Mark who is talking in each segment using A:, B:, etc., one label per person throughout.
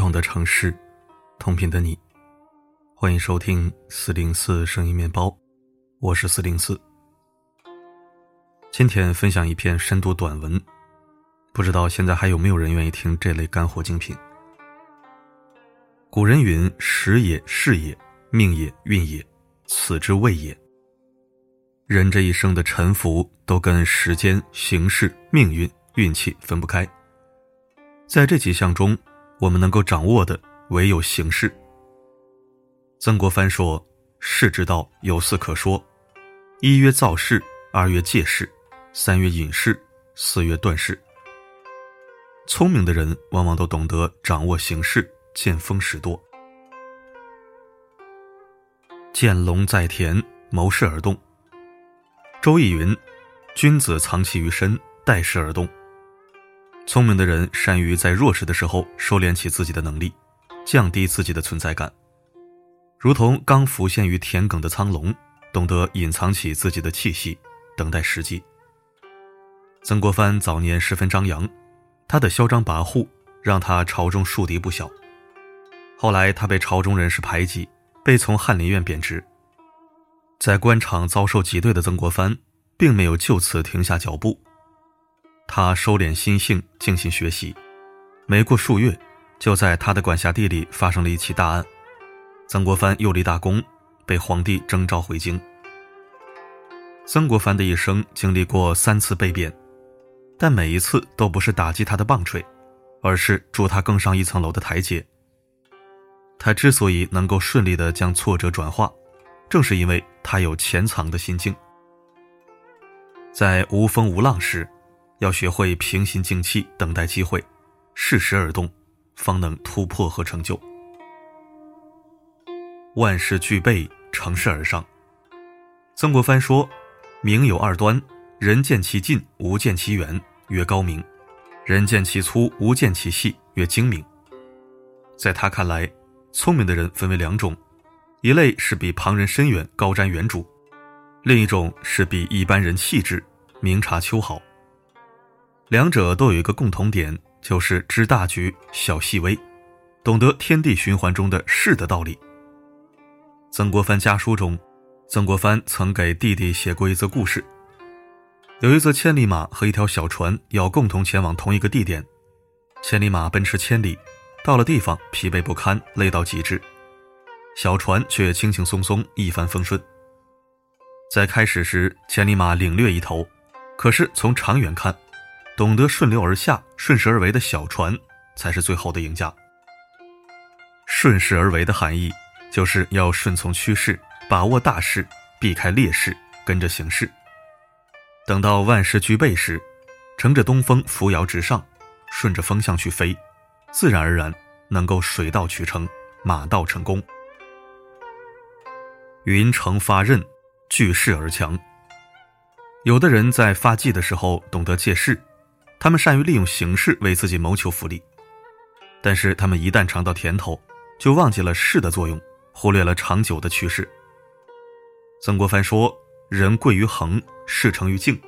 A: 同的城市，同频的你，欢迎收听四零四声音面包，我是四零四。今天分享一篇深度短文，不知道现在还有没有人愿意听这类干货精品。古人云：“时也，事也，命也，运也，此之谓也。”人这一生的沉浮，都跟时间、形势、命运、运气分不开。在这几项中，我们能够掌握的唯有形势。曾国藩说：“世之道有四可说，一曰造势，二曰借势，三曰隐势，四曰断事。”聪明的人往往都懂得掌握形势，见风使舵。见龙在田，谋事而动。周易云：“君子藏其于身，待时而动。”聪明的人善于在弱势的时候收敛起自己的能力，降低自己的存在感，如同刚浮现于田埂的苍龙，懂得隐藏起自己的气息，等待时机。曾国藩早年十分张扬，他的嚣张跋扈让他朝中树敌不小。后来他被朝中人士排挤，被从翰林院贬职。在官场遭受挤兑的曾国藩，并没有就此停下脚步。他收敛心性，静心学习。没过数月，就在他的管辖地里发生了一起大案。曾国藩又立大功，被皇帝征召回京。曾国藩的一生经历过三次被贬，但每一次都不是打击他的棒槌，而是助他更上一层楼的台阶。他之所以能够顺利的将挫折转化。正是因为他有潜藏的心境，在无风无浪时，要学会平心静气，等待机会，适时而动，方能突破和成就。万事俱备，乘势而上。曾国藩说：“明有二端，人见其近，无见其远，曰高明；人见其粗，无见其细，曰精明。”在他看来，聪明的人分为两种。一类是比旁人深远、高瞻远瞩，另一种是比一般人气质、明察秋毫。两者都有一个共同点，就是知大局、晓细微，懂得天地循环中的势的道理。曾国藩家书中，曾国藩曾给弟弟写过一则故事：有一则千里马和一条小船要共同前往同一个地点，千里马奔驰千里，到了地方疲惫不堪，累到极致。小船却轻轻松松，一帆风顺。在开始时，千里马领略一头，可是从长远看，懂得顺流而下、顺势而为的小船才是最后的赢家。顺势而为的含义，就是要顺从趋势，把握大势，避开劣势，跟着形势。等到万事俱备时，乘着东风，扶摇直上，顺着风向去飞，自然而然能够水到渠成，马到成功。云成发刃，聚势而强。有的人在发迹的时候懂得借势，他们善于利用形势为自己谋求福利，但是他们一旦尝到甜头，就忘记了势的作用，忽略了长久的趋势。曾国藩说：“人贵于恒，事成于静。”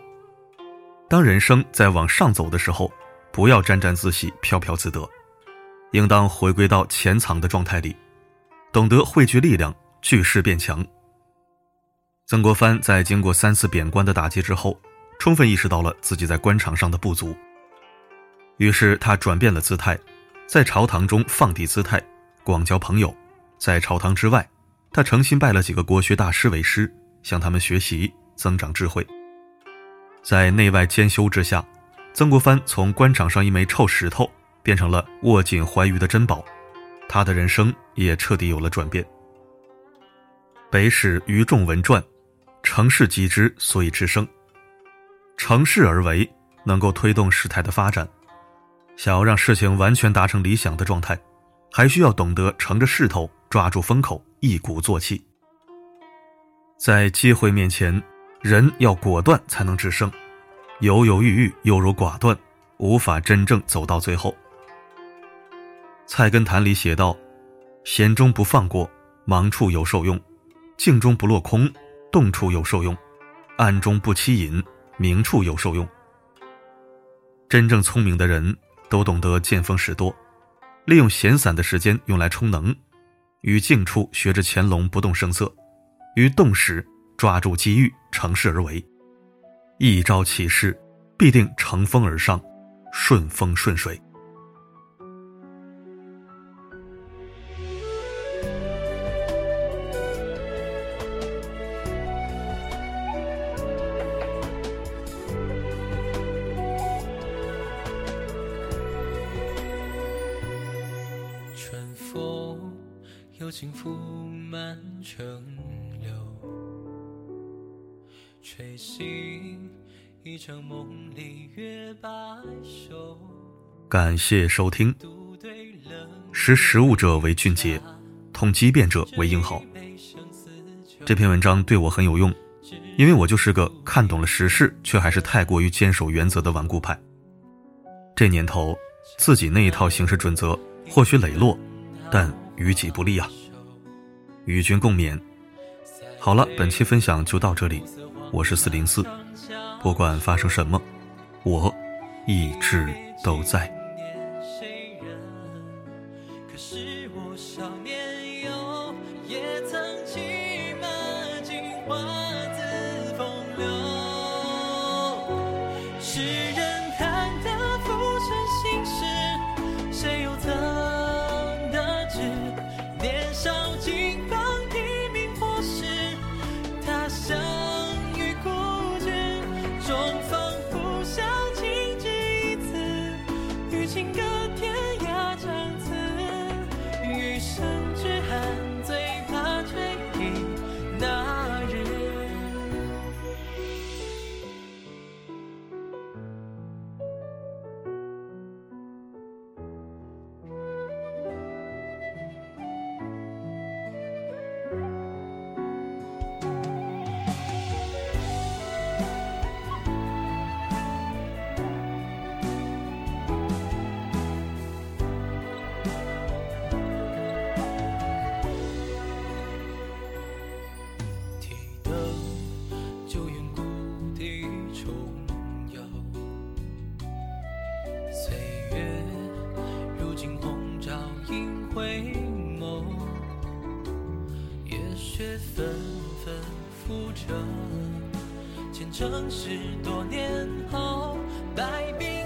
A: 当人生在往上走的时候，不要沾沾自喜、飘飘自得，应当回归到潜藏的状态里，懂得汇聚力量。聚势变强。曾国藩在经过三次贬官的打击之后，充分意识到了自己在官场上的不足，于是他转变了姿态，在朝堂中放低姿态，广交朋友；在朝堂之外，他诚心拜了几个国学大师为师，向他们学习，增长智慧。在内外兼修之下，曾国藩从官场上一枚臭石头，变成了握紧怀玉的珍宝，他的人生也彻底有了转变。北史于仲文传，乘势击之，所以制胜。乘势而为，能够推动事态的发展。想要让事情完全达成理想的状态，还需要懂得乘着势头，抓住风口，一鼓作气。在机会面前，人要果断才能制胜。犹犹豫豫、优柔寡断，无法真正走到最后。《菜根谭》里写道：“闲中不放过，忙处有受用。”静中不落空，动处有受用；暗中不欺隐，明处有受用。真正聪明的人都懂得见风使舵，利用闲散的时间用来充能，于静处学着乾隆不动声色，于动时抓住机遇乘势而为，一朝起势，必定乘风而上，顺风顺水。
B: 轻拂满城流，吹醒一场梦里月白首。
A: 感谢收听。识时务者为俊杰，通机变者为英豪。这篇文章对我很有用，因为我就是个看懂了时事却还是太过于坚守原则的顽固派。这年头，自己那一套行事准则或许磊落，但于己不利啊。与君共勉。好了，本期分享就到这里。我是四零四，不管发生什么，我一直都在。
B: 回眸，夜雪纷纷覆着，前尘事多年后，白。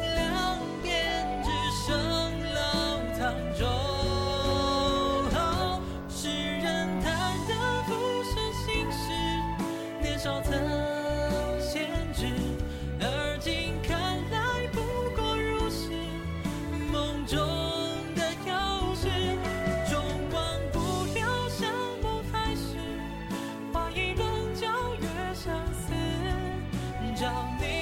B: 找你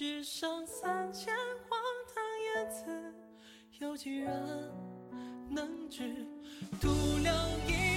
B: 世上三千荒唐言辞，有几人能知？独留一。